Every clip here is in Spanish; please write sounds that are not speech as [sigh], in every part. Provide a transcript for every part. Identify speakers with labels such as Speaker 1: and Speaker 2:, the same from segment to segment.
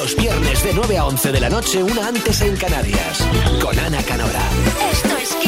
Speaker 1: Los viernes de 9 a 11 de la noche, una antes en Canarias. Con Ana Canora.
Speaker 2: Esto es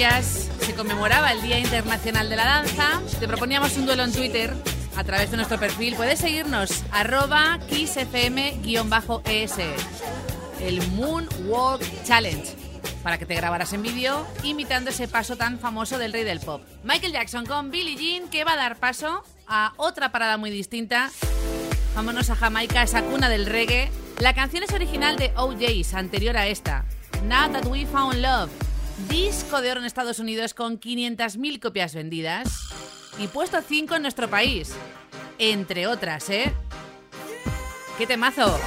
Speaker 3: se conmemoraba el Día Internacional de la Danza. Te proponíamos un duelo en Twitter a través de nuestro perfil. Puedes seguirnos, arroba kissfm-es, el Moonwalk Challenge, para que te grabaras en vídeo imitando ese paso tan famoso del rey del pop. Michael Jackson con Billie Jean, que va a dar paso a otra parada muy distinta. Vámonos a Jamaica, esa cuna del reggae. La canción es original de OJ's, anterior a esta. Now That We Found Love Disco de oro en Estados Unidos con 500.000 copias vendidas y puesto 5 en nuestro país. Entre otras, ¿eh? ¡Qué temazo!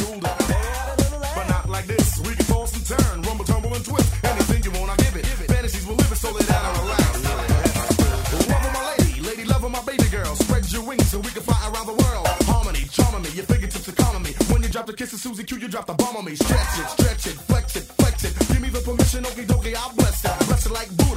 Speaker 4: But not like this. We can toss and turn, rumble, tumble, and twist. Anything you want, I give it. Fantasies will live it, so let and relax. My lady, lady my baby girl. Spread your wings so we can fly around the world. Harmony, me, your fingertips economy. When you drop the Susie Q, you drop the bomb on me. Stretch it, stretch it, flex it, flex it. Give me the permission, okie dokie, I bless it. Bless it like boo.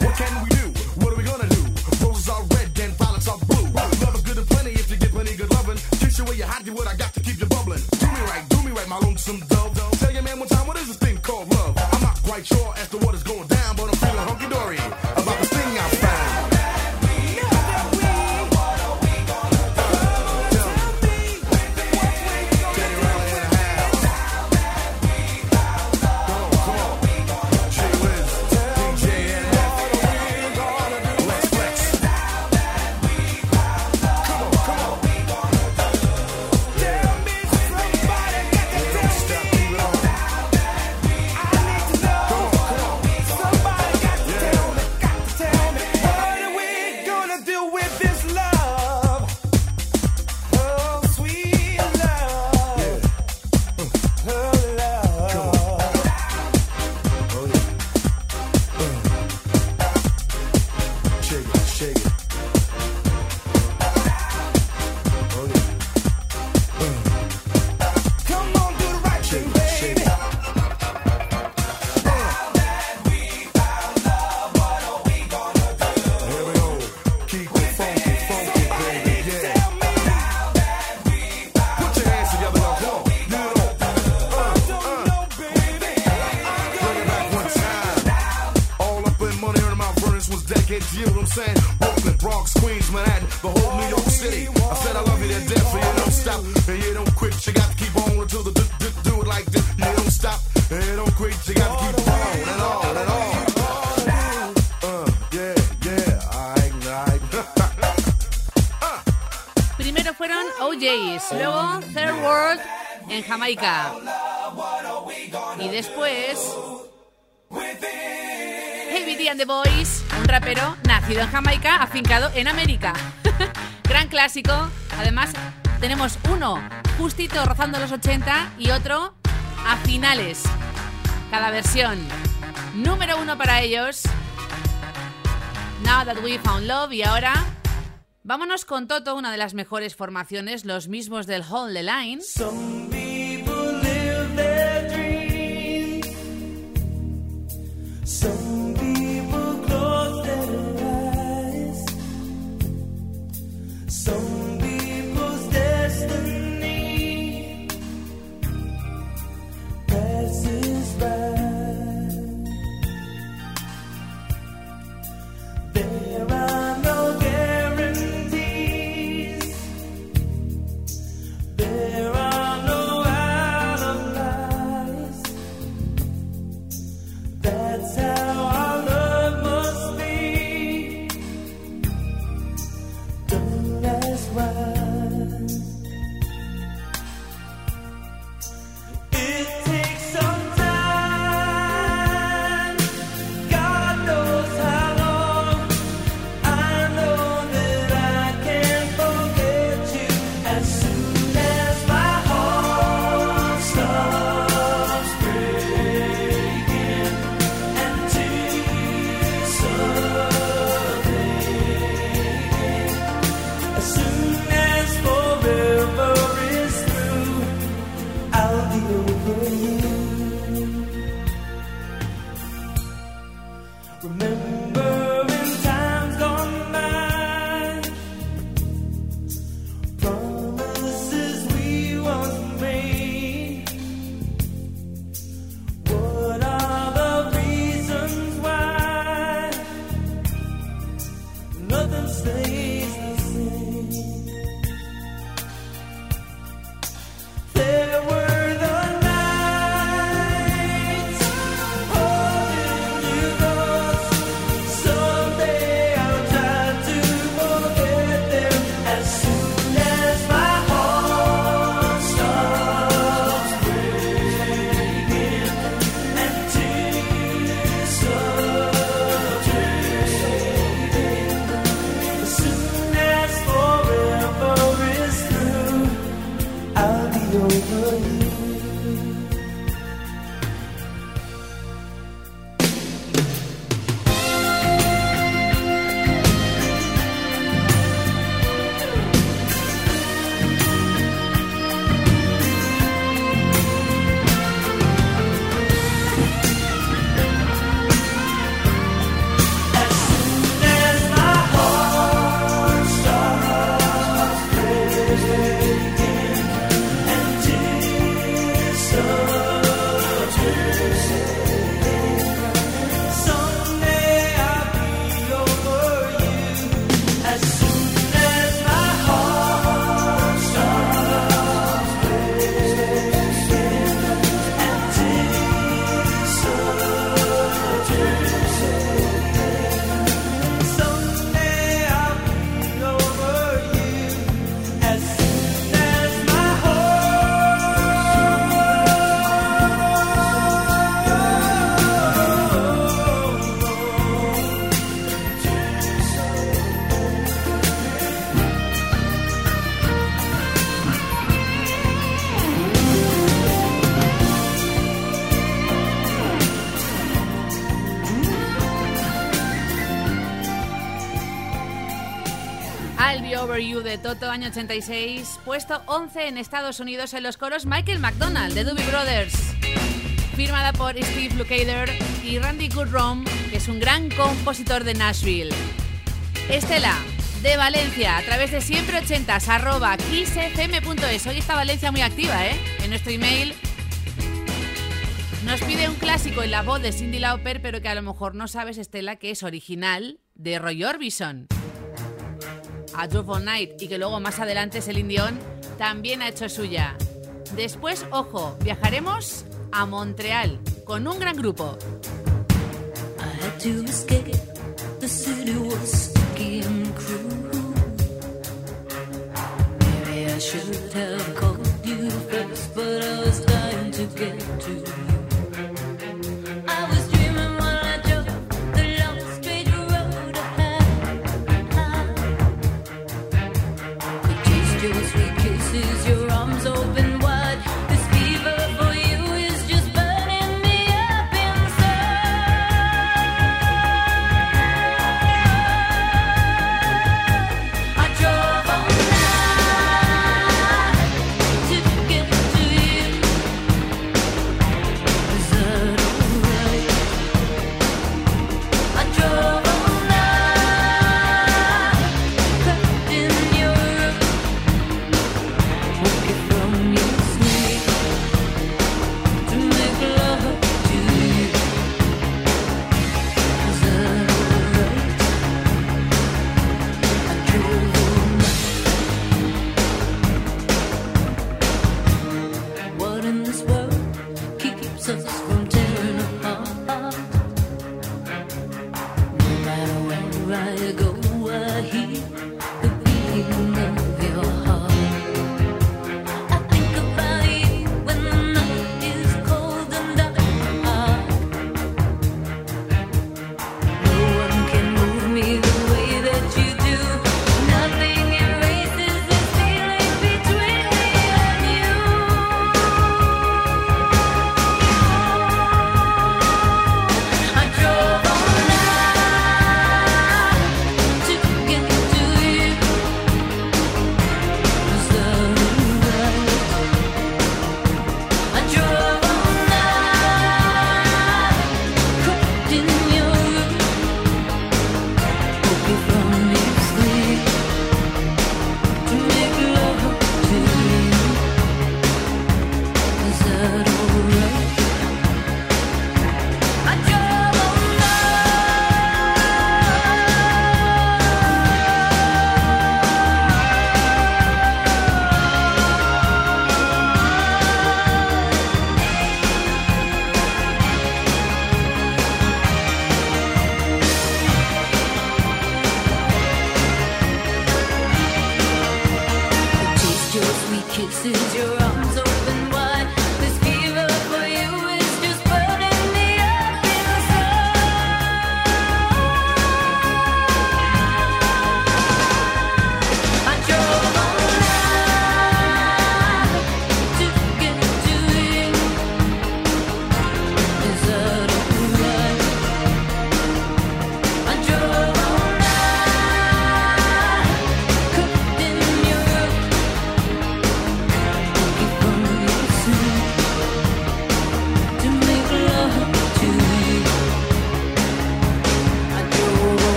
Speaker 4: What can we
Speaker 3: Primero fueron OJs, luego Third World en Jamaica. Y después. Heavy D and the Boys, un rapero nacido en Jamaica, afincado en América. [laughs] Gran clásico. Además, tenemos uno justito rozando los 80 y otro a finales. Cada versión. Número uno para ellos. Now that we found love y ahora Vámonos con Toto, una de las mejores formaciones, los mismos del Hall the Line.
Speaker 5: Some people live their dream. Some people close their eyes. Some people's destiny passes by. love you.
Speaker 3: Año 86, puesto 11 en Estados Unidos en los coros Michael McDonald de Doobie Brothers, firmada por Steve Lukather y Randy Goodrum, que es un gran compositor de Nashville. Estela, de Valencia, a través de siempre 80 arroba kissfm.es. Hoy está Valencia muy activa, ¿eh? En nuestro email nos pide un clásico en la voz de Cindy Lauper, pero que a lo mejor no sabes, Estela, que es original de Roy Orbison a Drop Night y que luego más adelante es el Indión, también ha hecho suya. Después, ojo, viajaremos a Montreal con un gran grupo.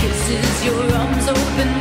Speaker 2: kisses, your arms open.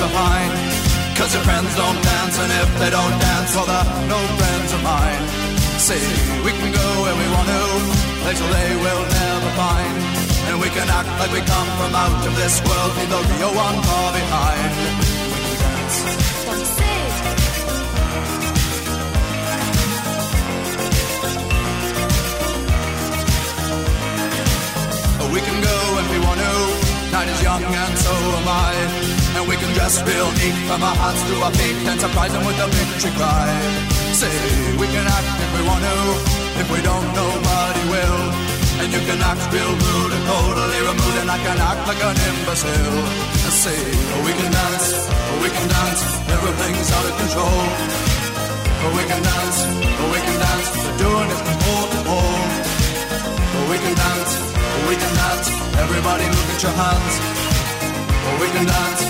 Speaker 6: Behind. Cause your friends don't dance, and if they don't dance, well, they're no friends of mine. See, we can go where we want to, places they will never find. And we can act like we come from out of this world, leave the real one far behind. We can dance. We can go if we want to. Night is young and so am I. Dress real neat from our hearts to our feet and surprise them with a victory cry. Say, we can act if we want to. If we don't, nobody will. And you can act real rude and totally removed, and I can act like an imbecile. And say, oh, we can dance, oh, we can dance, everything's out of control. Oh, we can dance, we can dance, we're doing it from pole to pole. We can dance, we can dance. Everybody look at your hands. We can dance,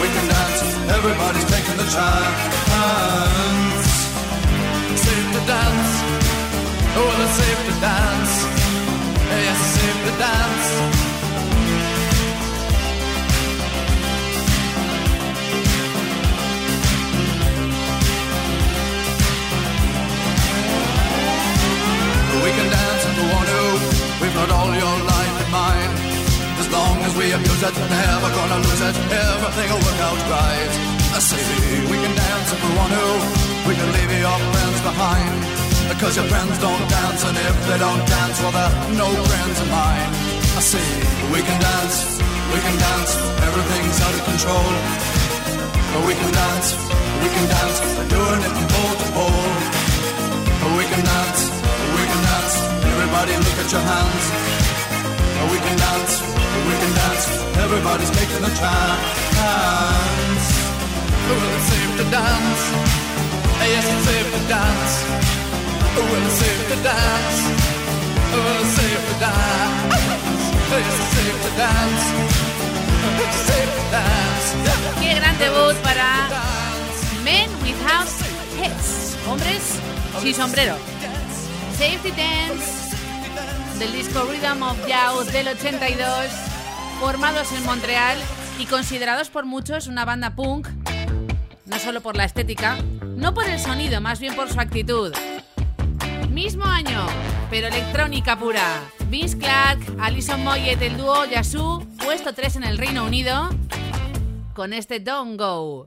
Speaker 6: we can dance. Everybody's taking the chance. Safe to dance. Oh, it's safe to dance. Yes, it's safe to dance. We can dance if we want to. We've got all your mind. As we abuse it, never gonna lose it. Everything will work out right. I say we can dance if we want to. We can leave your friends behind. Because your friends don't dance, and if they don't dance, well, they're no friends of mine. I say we can dance, we can dance. Everything's out of control. But we can dance, we can dance. We're doing it from pole to pole. But we can dance, we can dance. Everybody look at your hands. We can dance, we can dance. Everybody's taking a chance. Well, it's safe to dance. Yes, it's safe to dance. Well, it's safe to dance. Well, it's safe to dance. Yes, it's safe to dance. It's safe to dance.
Speaker 3: Qué gran debut para Men Without Heads. Hombres sin sombrero. Safety Dance del disco Rhythm of Youth del 82, formados en Montreal y considerados por muchos una banda punk, no solo por la estética, no por el sonido, más bien por su actitud. Mismo año, pero electrónica pura. Vince Clark, Alison Moyet, el dúo Yasu, puesto 3 en el Reino Unido, con este Don't Go.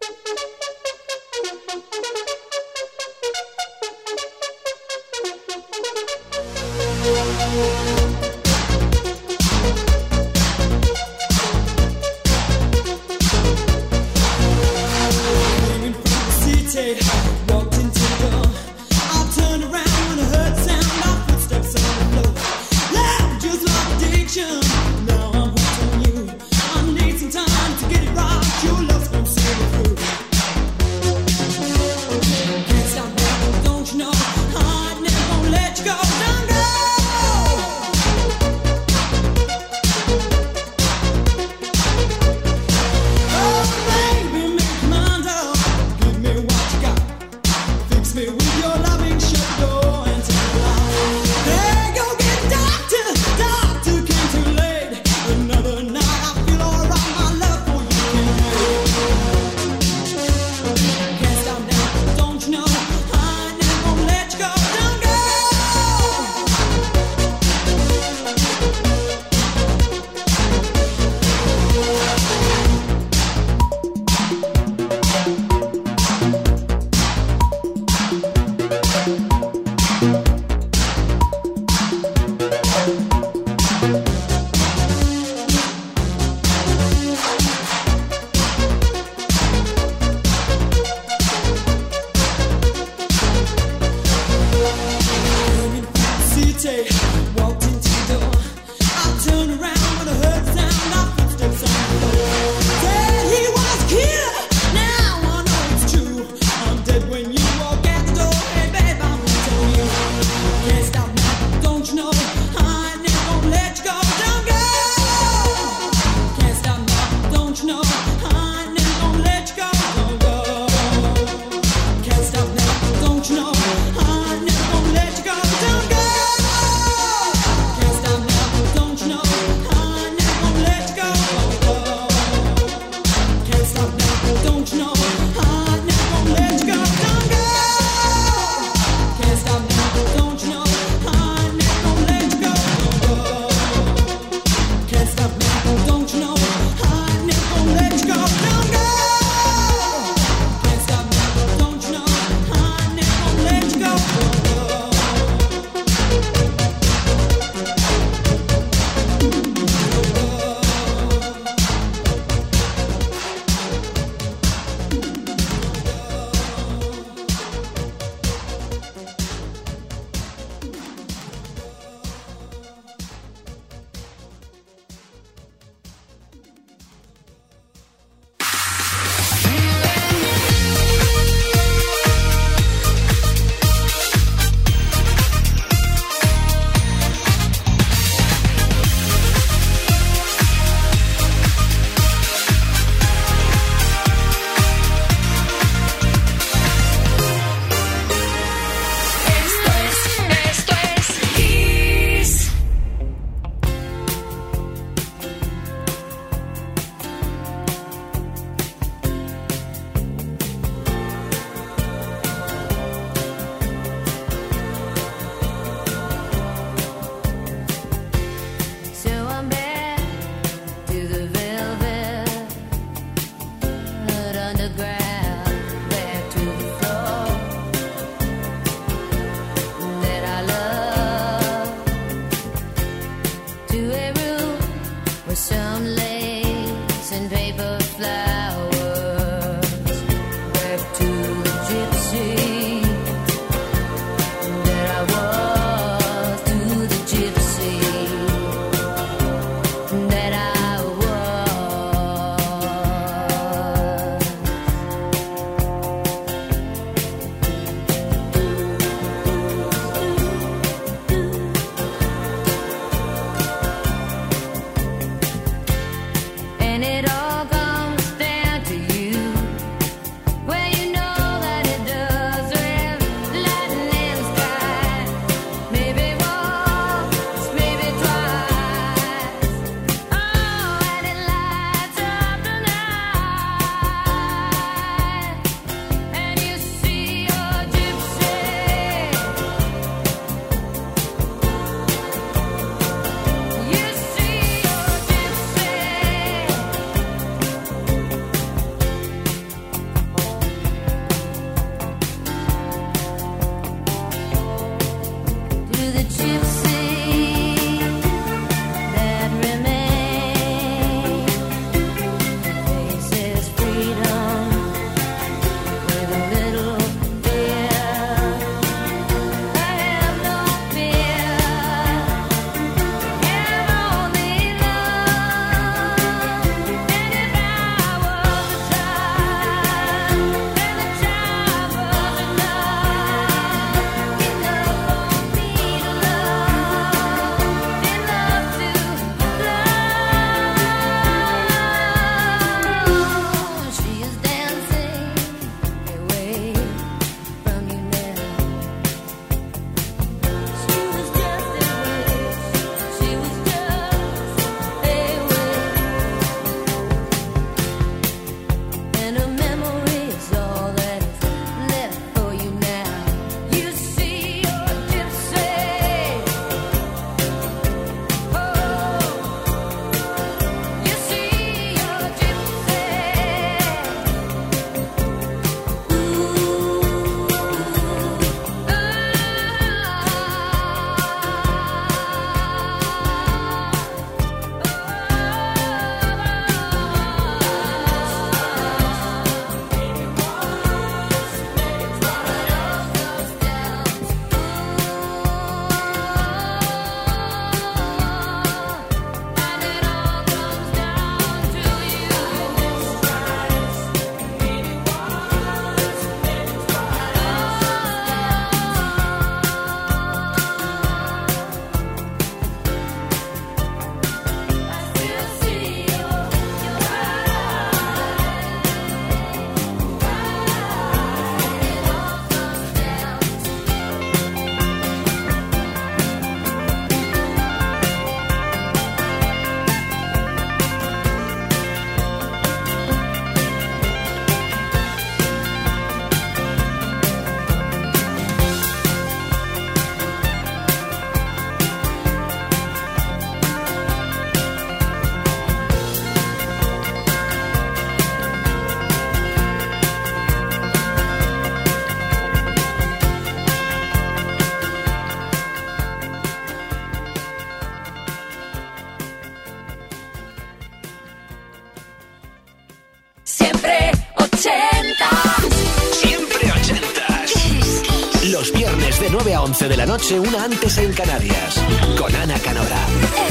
Speaker 1: Noche, una antes en Canarias. Con Ana Canora.